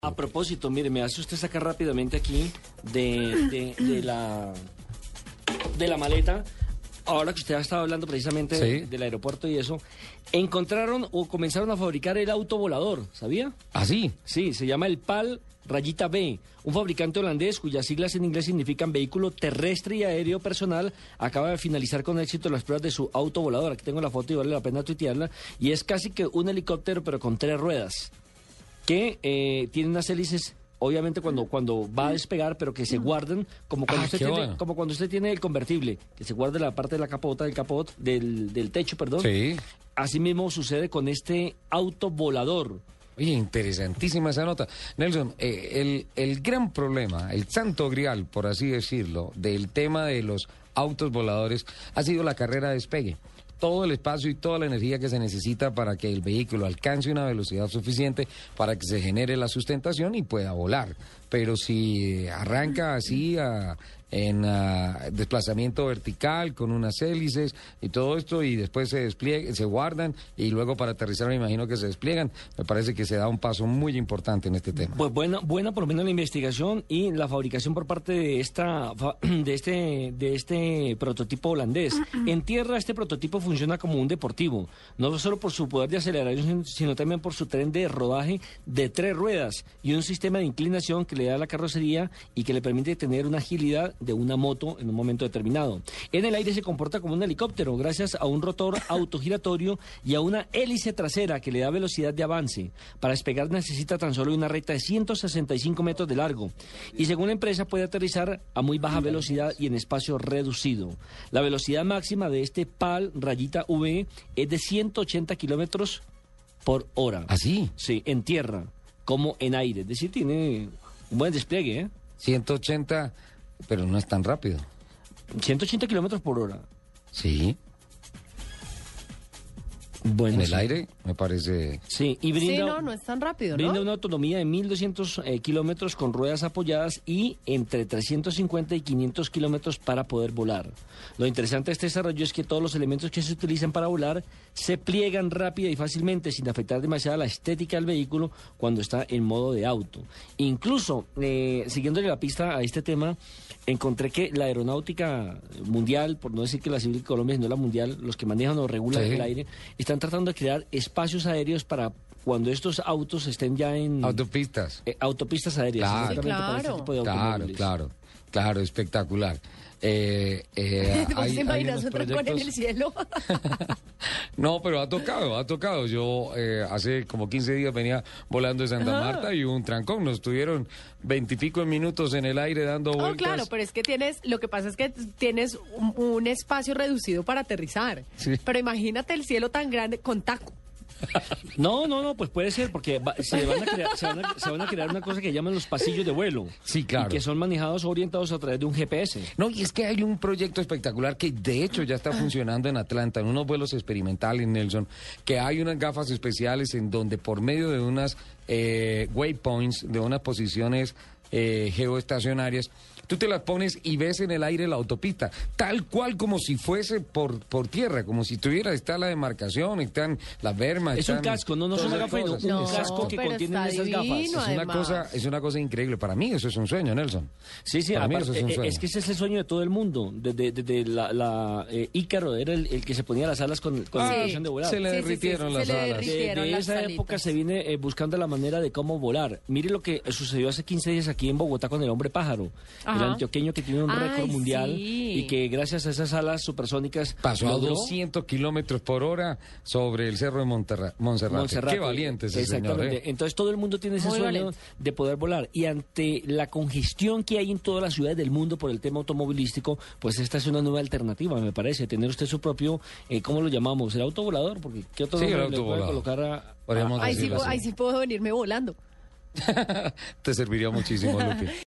A propósito, mire, me hace usted sacar rápidamente aquí de, de, de la de la maleta. Ahora que usted ha estado hablando precisamente Sí. del aeropuerto y eso, encontraron o comenzaron a fabricar el auto volador, ¿sabía? ¿Así? Sí, se llama el PAL Rayita B, un fabricante holandés cuyas siglas en inglés significan vehículo terrestre y aéreo personal, acaba de finalizar con éxito las pruebas de su auto volador. Aquí tengo la foto y vale la pena tuitearla. Y es casi que un helicóptero, pero con tres ruedas, que eh, tiene unas hélices. Obviamente cuando, cuando va a despegar, pero que se guardan como cuando, Ah, usted tiene, bueno. como cuando usted tiene el convertible, que se guarda la parte de la capota, del capot, del, del techo, perdón. Sí. Así mismo sucede con este auto volador. Oye, interesantísima esa nota. Nelson, eh, el, el gran problema, el santo grial, por así decirlo, del tema de los autos voladores ha sido la carrera de despegue. Todo el espacio y toda la energía que se necesita para que el vehículo alcance una velocidad suficiente para que se genere la sustentación y pueda volar. Pero si arranca así a- en ah, desplazamiento vertical con unas hélices y todo esto y después se despliegan, se guardan y luego para aterrizar me imagino que se despliegan, me parece que se da un paso muy importante en este tema. Pues buena, buena por lo menos la investigación y la fabricación por parte de esta fa- de este de este prototipo holandés. En tierra este prototipo funciona como un deportivo, no solo por su poder de aceleración, sino también por su tren de rodaje de tres ruedas y un sistema de inclinación que le da a la carrocería y que le permite tener una agilidad de una moto en un momento determinado. En el aire se comporta como un helicóptero gracias a un rotor autogiratorio y a una hélice trasera que le da velocidad de avance. Para despegar necesita tan solo una recta de 165 metros de largo y según la empresa puede aterrizar a muy baja velocidad y en espacio reducido. La velocidad máxima de este PAL rayita V es de 180 kilómetros por hora. ¿Así? Sí, en tierra como en aire. Es decir, tiene un buen despliegue, ¿eh? 180, pero no es tan rápido. 180 kilómetros por hora. Sí, Bueno, en el sí. aire me parece... Sí, y brinda, Sí, no, no es tan rápido, brinda ¿no? una autonomía de 1.200 eh, kilómetros con ruedas apoyadas y entre 350 y 500 kilómetros para poder volar. Lo interesante de este desarrollo es que todos los elementos que se utilizan para volar se pliegan rápida y fácilmente sin afectar demasiado la estética del vehículo cuando está en modo de auto. Incluso, eh, siguiéndole la pista a este tema, encontré que la aeronáutica mundial, por no decir que la civil de Colombia, sino la mundial, los que manejan o regulan Sí. el aire, están tratando de crear espacios aéreos para cuando estos autos estén ya en Autopistas. eh, autopistas aéreas. Claro. para este tipo de Claro, claro, claro, espectacular. Eh, eh, ¿Vos hay- te hay imaginas un trancón en el proyectos- cielo? No, pero ha tocado, ha tocado. Yo eh, hace como 15 días venía volando de Santa Marta y un trancón. Nos tuvieron veintipico minutos en el aire dando Oh, vueltas. claro, pero es que tienes, lo que pasa es que tienes un, un espacio reducido para aterrizar. Sí. Pero imagínate el cielo tan grande con taco. No, no, no, pues puede ser, porque va- se, van a crear, se, van a, se van a crear una cosa que llaman los pasillos de vuelo. Sí, claro. Y que son manejados o orientados a través de un GPS. No, y es que hay un proyecto espectacular que de hecho ya está funcionando en Atlanta, en unos vuelos experimentales, Nelson, que hay unas gafas especiales en donde por medio de unas eh, waypoints, de unas posiciones eh, geoestacionarias, tú te las pones y ves en el aire la autopista, tal cual como si fuese por, por tierra, como si tuviera, está la demarcación, están las bermas. Es un están casco, no, no es una gafa, un No, casco que contiene esas gafas. Es una, además. cosa, es una cosa increíble. Para mí eso es un sueño, Nelson. Sí, sí, Para mí aparte, eso es un eh, sueño. es que ese es el sueño de todo el mundo. Desde, desde la, la, eh, Ícaro era el, el que se ponía las alas con, con Ah, la ilusión de volar. se le Sí, sí, sí, derritieron sí, las se le alas. De, derritieron de las esa alitas. época se viene eh, buscando la manera de cómo volar. Mire lo que sucedió hace 15 días aquí en Bogotá con el hombre pájaro, el antioqueño que tiene un Ay, récord mundial sí. y que gracias a esas alas supersónicas Pasó a logró 200 kilómetros por hora sobre el cerro de Monterra- Monserrate. Monserrate. Qué valiente ese señor. Exactamente. ¿eh? Entonces todo el mundo tiene ese Muy sueño valiente. de poder volar. Y ante la congestión que hay en todas las ciudades del mundo por el tema automovilístico, pues esta es una nueva alternativa, me parece. Tener usted su propio, eh, ¿cómo lo llamamos? El autovolador, porque ¿qué otro Sí, nombre le puede autovolador. colocar a... Sí, ahí sí puedo venirme volando. Te serviría muchísimo, Lupi.